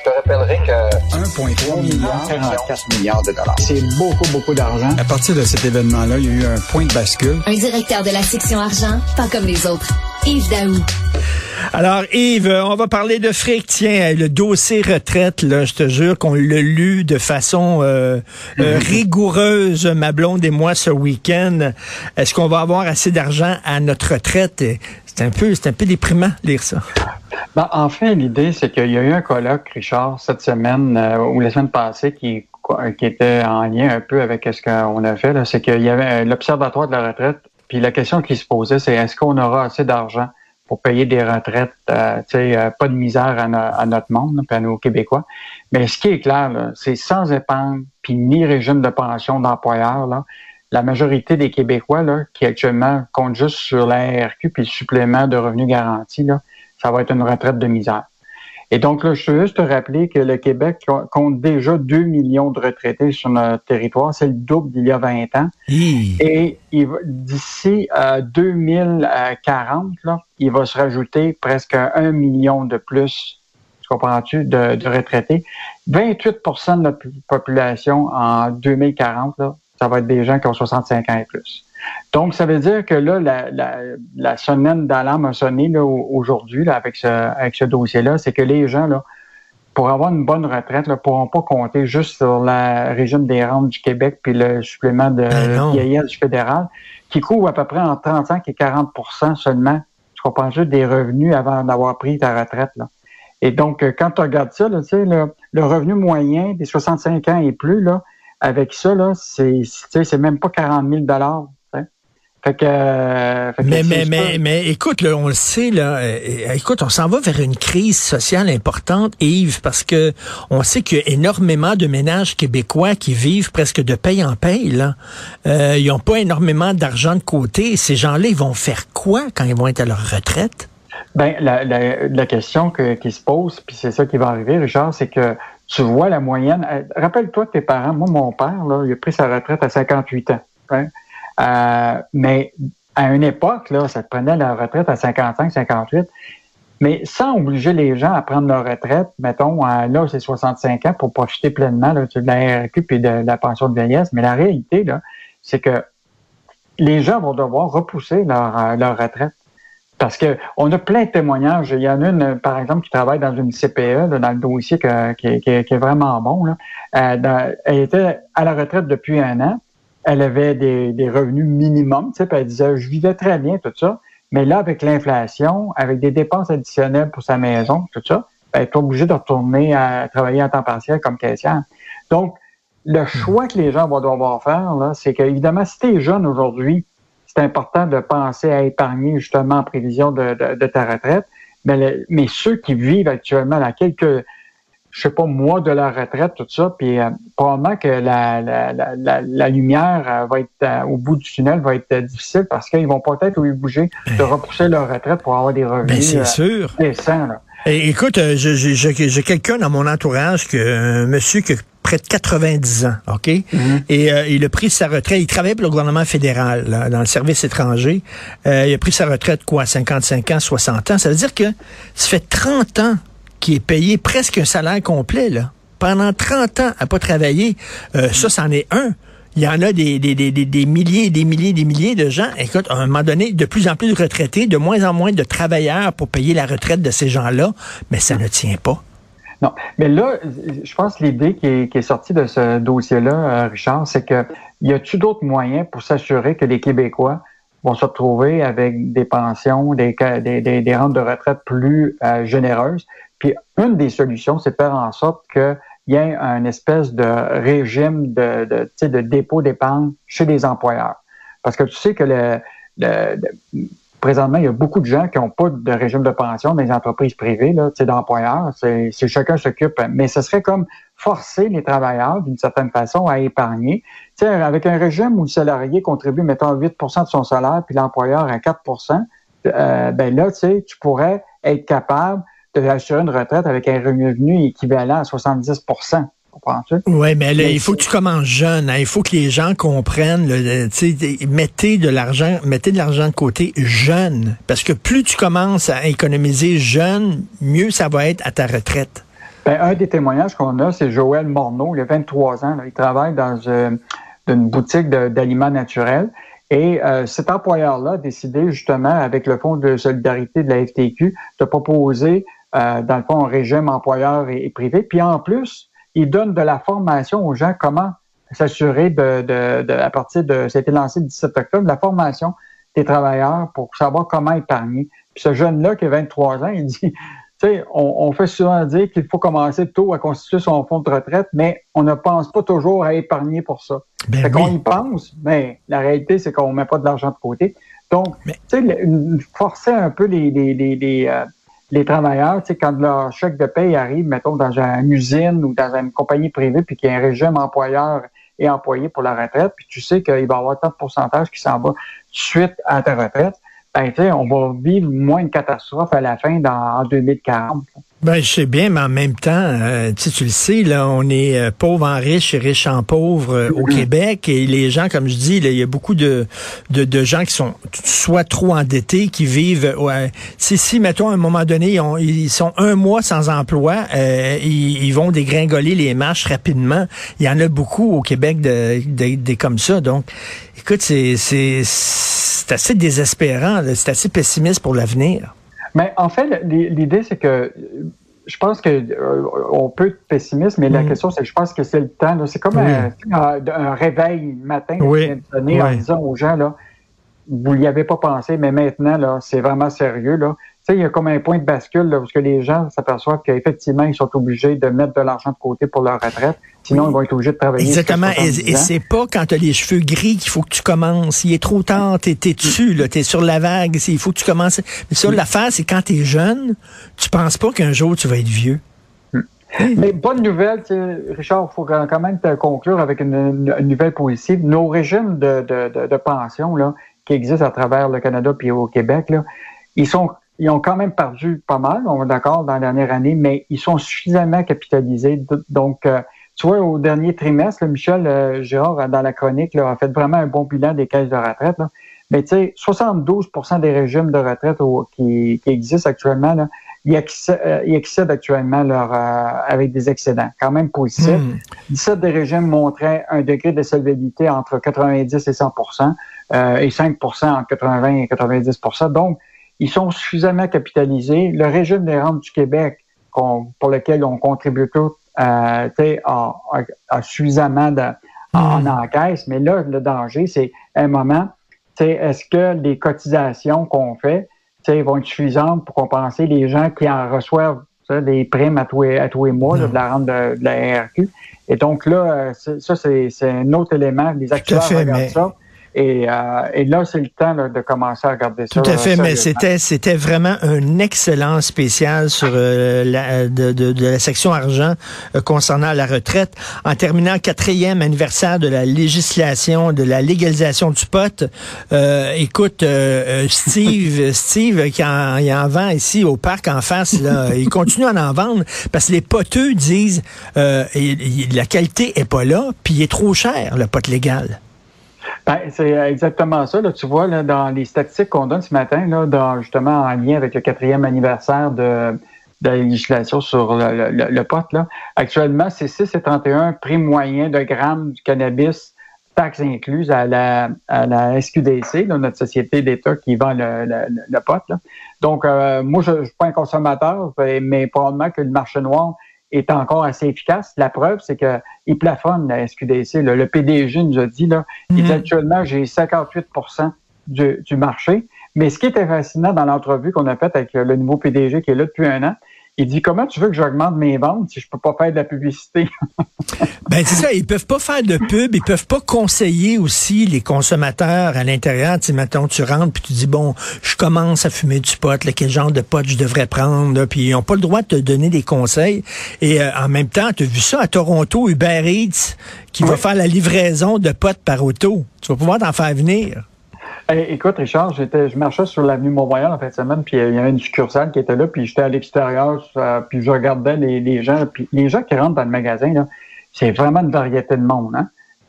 Je te rappellerai que 1,3 milliard, 44 milliards de dollars. C'est beaucoup, beaucoup d'argent. À partir de cet événement-là, il y a eu un point de bascule. Un directeur de la section argent, pas comme les autres. Yves Daou. Alors, Yves, on va parler de fric. Tiens, le dossier retraite, là, je te jure qu'on l'a lu de façon euh, euh, rigoureuse, ma blonde et moi, ce week-end. Est-ce qu'on va avoir assez d'argent à notre retraite? C'est un peu, c'est un peu déprimant lire ça. Ben, en fait, l'idée, c'est qu'il y a eu un colloque, Richard, cette semaine euh, ou la semaine passée, qui, qui était en lien un peu avec ce qu'on a fait. C'est qu'il y avait l'Observatoire de la retraite, puis la question qui se posait, c'est est-ce qu'on aura assez d'argent pour payer des retraites, euh, euh, pas de misère à, notre monde, puis à nos Québécois? Mais ce qui est clair, c'est sans épargne, puis ni régime de pension d'employeur, là, la majorité des Québécois là, qui actuellement comptent juste sur la RQ puis le supplément de revenus garantis, là, ça va être une retraite de misère. Et donc, là, je veux juste te rappeler que le Québec compte déjà 2 millions de retraités sur notre territoire. C'est le double d'il y a 20 ans. Et d'ici à 2040, là, il va se rajouter presque un million de plus, tu comprends-tu, de, de, retraités. 28% de notre population en 2040, là, ça va être des gens qui ont 65 ans et plus. Donc, ça veut dire que là, la, la, la semaine d'alarme a sonné là, aujourd'hui là, avec ce, avec ce dossier-là, c'est que les gens, là, pour avoir une bonne retraite, ne pourront pas compter juste sur le régime des rentes du Québec puis le supplément de ben vieillesse du fédéral, qui couvre à peu près en 35 et 40% seulement, tu comprends juste, des revenus avant d'avoir pris ta retraite. Là. Et donc, euh, quand tu regardes ça, là, le, le revenu moyen des 65 ans et plus, là, avec ça, là, c'est, c'est même pas 40 000 dollars. Fait que, mais, mais, mais, mais, écoute, là, on le sait, là, euh, écoute, on s'en va vers une crise sociale importante, Yves, parce que on sait qu'il y a énormément de ménages québécois qui vivent presque de paye en paye. Là. Euh, ils n'ont pas énormément d'argent de côté. Ces gens-là, ils vont faire quoi quand ils vont être à leur retraite? Ben, la, la, la question que, qui se pose, puis c'est ça qui va arriver, Richard, c'est que tu vois la moyenne. Euh, rappelle-toi tes parents. Moi, mon père, là, il a pris sa retraite à 58 ans. Hein? Euh, mais à une époque, là, ça te prenait la retraite à 55, 58. Mais sans obliger les gens à prendre leur retraite, mettons, là, c'est 65 ans pour profiter pleinement là, de la RQ et de, la pension de vieillesse. Mais la réalité, là, c'est que les gens vont devoir repousser leur, euh, leur retraite. Parce que on a plein de témoignages. Il y en a une, par exemple, qui travaille dans une CPE, dans le dossier qui, est vraiment bon. Là. Euh, elle était à la retraite depuis un an. Elle avait des, revenus minimums. Tu sais, elle disait, je vivais très bien, tout ça. Mais là, avec l'inflation, avec des dépenses additionnelles pour sa maison, tout ça, elle est obligée de retourner à travailler en temps partiel comme caissière. Donc, le choix que les gens vont devoir faire, là, c'est qu'évidemment, si tu es jeune aujourd'hui, c'est important de penser à épargner justement en prévision de, ta retraite. Mais, mais ceux qui vivent actuellement à quelques, je sais pas, mois de leur retraite, tout ça, puis euh, probablement que la, la, la, la lumière euh, va être euh, au bout du tunnel va être difficile parce qu'ils vont peut-être bouger de ben. repousser leur retraite pour avoir des revenus ben, c'est sûr. décents. Là. écoute, j'ai quelqu'un dans mon entourage que un monsieur qui près de 90 ans, OK? Mhm. Et euh, il a pris sa retraite. Il travaillait pour le gouvernement fédéral, là, dans le service étranger. Euh, il a pris sa retraite, quoi, 55 ans, 60 ans. Ça veut dire que ça fait 30 ans qu'il est payé presque un salaire complet, là. Pendant 30 ans à pas travailler. Euh, ça, c'en est un. Il y en a des, des, des, des milliers, des milliers, des milliers de gens. Écoute, à un moment donné, de plus en plus de retraités, de moins en moins de travailleurs pour payer la retraite de ces gens-là, mais ça ne tient pas. Non, mais là, je pense que l'idée qui est, qui est sortie de ce dossier-là, euh, Richard, c'est que y a-tu d'autres moyens pour s'assurer que les Québécois vont se retrouver avec des pensions, des, des, des, rentes de retraite plus euh, généreuses? Puis une des solutions, c'est de faire en sorte qu'il y ait un espèce de régime de, de, de dépôt d'épargne chez les employeurs. Parce que tu sais que le, le présentement, il y a beaucoup de gens qui n'ont pas de régime de pension dans les entreprises privées, d'employeurs. C'est, chacun s'occupe. Mais ce serait comme forcer les travailleurs, d'une certaine façon, à épargner. sais, avec un régime où le salarié contribue, mettons, 8% de son salaire, puis l'employeur à 4% euh, ben là, tu pourrais être capable de assurer une retraite avec un revenu équivalent à 70 oui, mais là, il faut que tu commences jeune. Hein. Il faut que les gens comprennent. mettez de l'argent, mettez de l'argent de côté jeune, parce que plus tu commences à économiser jeune, mieux ça va être à ta retraite. Ben, un des témoignages qu'on a, c'est Joël Morneau, il a 23 ans. il travaille dans une boutique d'aliments naturels. Et euh, cet employeur-là a décidé justement, avec le Fonds de solidarité de la FTQ, de proposer, euh, dans le fond, régime employeur et, privé. Puis en plus, il donne de la formation aux gens comment s'assurer de, de, de, à partir de, ça a été lancé le 17 octobre, de la formation des travailleurs pour savoir comment épargner. Puis ce jeune-là qui a 23 ans, il dit, tu sais, on, fait souvent dire qu'il faut commencer tôt à constituer son fonds de retraite, mais on ne pense pas toujours à épargner pour ça. Ben fait qu'on y pense, mais la réalité, c'est qu'on ne met pas de l'argent de côté. Donc, tu sais, forcer un peu les, les, les, les, euh, les travailleurs, sais, quand leur chèque de paie arrive, mettons, dans une usine ou dans une compagnie privée, puis qu'il y a un régime employeur et employé pour la retraite, puis tu sais qu'il va y avoir tant de pourcentage qui s'en va suite à ta retraite, ben, on va vivre moins de catastrophes à la fin dans, en 2040. Ben, je sais bien, mais en même temps, euh, tu le sais, là, on est euh, pauvre en riche et riche en pauvre euh, au mm-hmm. Québec. Et les gens, comme je dis, il y a beaucoup de, de, gens qui sont soit trop endettés, qui vivent. Ouais, si, si, mettons, à un moment donné, ils, sont un mois sans emploi, ils, ils, vont dégringoler les marches rapidement. Il y en a beaucoup au Québec de, de, comme ça. Donc, écoute, c'est c'est assez désespérant, c'est assez pessimiste pour l'avenir. Mais en fait, l'idée, c'est que je pense qu'on euh, peut être pessimiste, mais la mm. question, c'est que je pense que c'est le temps. C'est comme un, réveil matin donné en disant aux gens, là, vous n'y avez pas pensé, mais maintenant, là, c'est vraiment sérieux. Là il y a comme un point de bascule là, parce que les gens s'aperçoivent qu'effectivement, ils sont obligés de mettre de l'argent de côté pour leur retraite. Sinon, ils vont être obligés de travailler. Exactement. Et, c'est pas quand tu as les cheveux gris qu'il faut que tu commences. Il est trop tard, tu es, dessus, tu es sur la vague. Il faut que tu commences. Mais ça, l'affaire, c'est quand tu es jeune, tu penses pas qu'un jour tu vas être vieux. Mais bonne nouvelle, Richard, il faut quand même te conclure avec une, nouvelle positive. Nos régimes de, de, de, pension là, qui existent à travers le Canada puis au Québec, là, ils sont ils ont quand même perdu pas mal, on est d'accord, dans la dernière année, mais ils sont suffisamment capitalisés. Donc, euh, tu vois, au dernier trimestre, Michel euh, Girard, dans la chronique, a fait vraiment un bon bilan des caisses de retraite. Mais tu sais, 72% des régimes de retraite qui, existent actuellement, là, ils, euh, excèdent, actuellement leur avec des excédents, quand même positifs. 17 hmm. des régimes montraient un degré de solvabilité entre 90 et 100% et 5% entre 80 et 90% Donc, ils sont suffisamment capitalisés. Le régime des rentes du Québec, pour lequel on contribue tous, euh, a, a, suffisamment de, en, hmm. encaisse. Mais là, le danger, c'est un moment, est-ce que les cotisations qu'on fait vont être suffisantes pour compenser les gens qui en reçoivent des primes à tous les, à tous les mois de la rente de, la RQ. Et donc là, euh, ça, c'est un autre élément. Les acteurs regardent ça. Et, euh, et là, c'est le temps de commencer à regarder ça. Tout à fait, mais c'était c'était vraiment un excellent spécial sur euh, la, de, de, de, la section argent euh, concernant la retraite. En terminant quatrième anniversaire de la législation de la légalisation du pot, écoute, Steve, Steve qui en, il en vend ici au parc en face, là, il continue à en vendre parce que les poteux disent la qualité est pas là, puis il est trop cher le pot légal. Ben, c'est exactement ça. Tu vois, dans les statistiques qu'on donne ce matin, justement en lien avec le quatrième anniversaire de, la législation sur le, le, pot, actuellement, c'est 6,31 prix moyen de grammes du cannabis, taxes incluses à la, SQDC, notre société d'État qui vend le, le, pot. Donc, euh, moi, je ne suis pas un consommateur, mais probablement que le marché noir est encore assez efficace. La preuve, c'est qu'il plafonne la SQDC. Le PDG nous a dit, là, il dit mhm. actuellement, j'ai 58 du, du marché. Mais ce qui était fascinant dans l'entrevue qu'on a faite avec le nouveau PDG qui est là depuis un an, il dit comment tu veux que j'augmente mes ventes si je peux pas faire de la publicité? Ben c'est ça, ils peuvent pas faire de pub, ils peuvent pas conseiller aussi les consommateurs à l'intérieur. Tu sais, tu rentres puis tu dis bon, je commence à fumer du pot, quel genre de pot je devrais prendre, puis ils ont pas le droit de te donner des conseils. Et euh, en même temps, tu as vu ça à Toronto, Uber Eats qui va faire la livraison de potes par auto. Tu vas pouvoir t'en faire venir. Écoute, Richard, j'étais, je marchais sur l'avenue Montréal en fin de semaine, puis il y avait une succursale qui était là, puis j'étais à l'extérieur, euh, puis je regardais les, les, gens, puis les gens qui rentrent dans le magasin, là, c'est vraiment une variété de monde. Hein?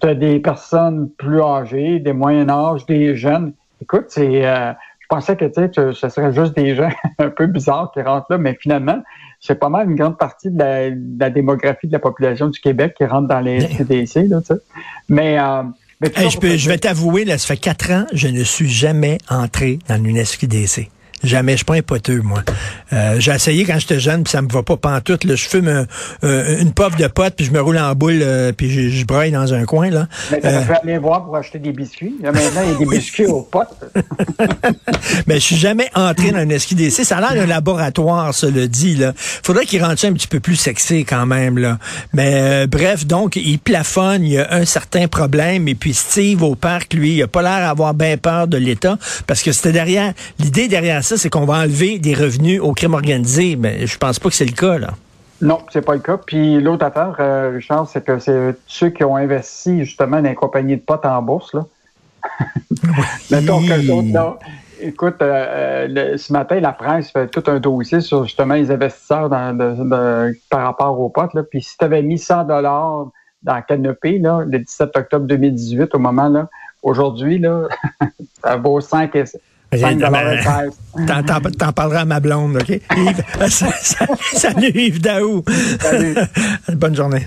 Tu as des personnes plus âgées, des moyens âges, des jeunes. Écoute, c'est, euh, je pensais que, tu sais, ce serait juste des gens un peu bizarres qui rentrent là, mais finalement, c'est pas mal une grande partie de la, démographie de la population du Québec qui rentre dans les SQDC, là, tu sais. Mais, euh, je, je vais t'avouer, là, ça fait quatre ans, je ne suis jamais entré dans une SQDC. Jamais. Je suis pas un poteux, moi. Euh, j'ai essayé quand j'étais jeune, puis ça me va pas pantoute. Là. Je fume une pof de pote, puis je me roule en boule, euh, puis je, je braille dans un coin. Là. Mais tu euh, aller voir pour acheter des biscuits. Là, maintenant, il y a des biscuits aux potes. Mais je suis jamais entré dans un SQDC. Ça a l'air d'un laboratoire, ça le dit. Là. Faudrait qu'il rentre un petit peu plus sexy quand même. Là. Mais euh, bref, donc, il plafonne, il y a un certain problème. Et puis Steve au parc, lui, il a pas l'air d'avoir bien peur de l'État, parce que c'était derrière, l'idée derrière ça, c'est qu'on va enlever des revenus au crime organisé. Mais je pense pas que c'est le cas, là. Non, c'est pas le cas. Puis l'autre affaire, euh, Richard, c'est que c'est ceux qui ont investi justement dans les compagnies de potes en bourse, là. Mettons que là, écoute, euh, euh, ce matin, la presse fait tout un dossier sur justement les investisseurs par rapport aux potes. Là. Puis si tu avais mis 100 dollars dans Canopé, là, le 17 octobre 2018, au moment là, aujourd'hui, là, ça vaut 5 et T'en parleras à ma blonde, OK? Yves, salut Yves Daou. Salut. Bonne journée.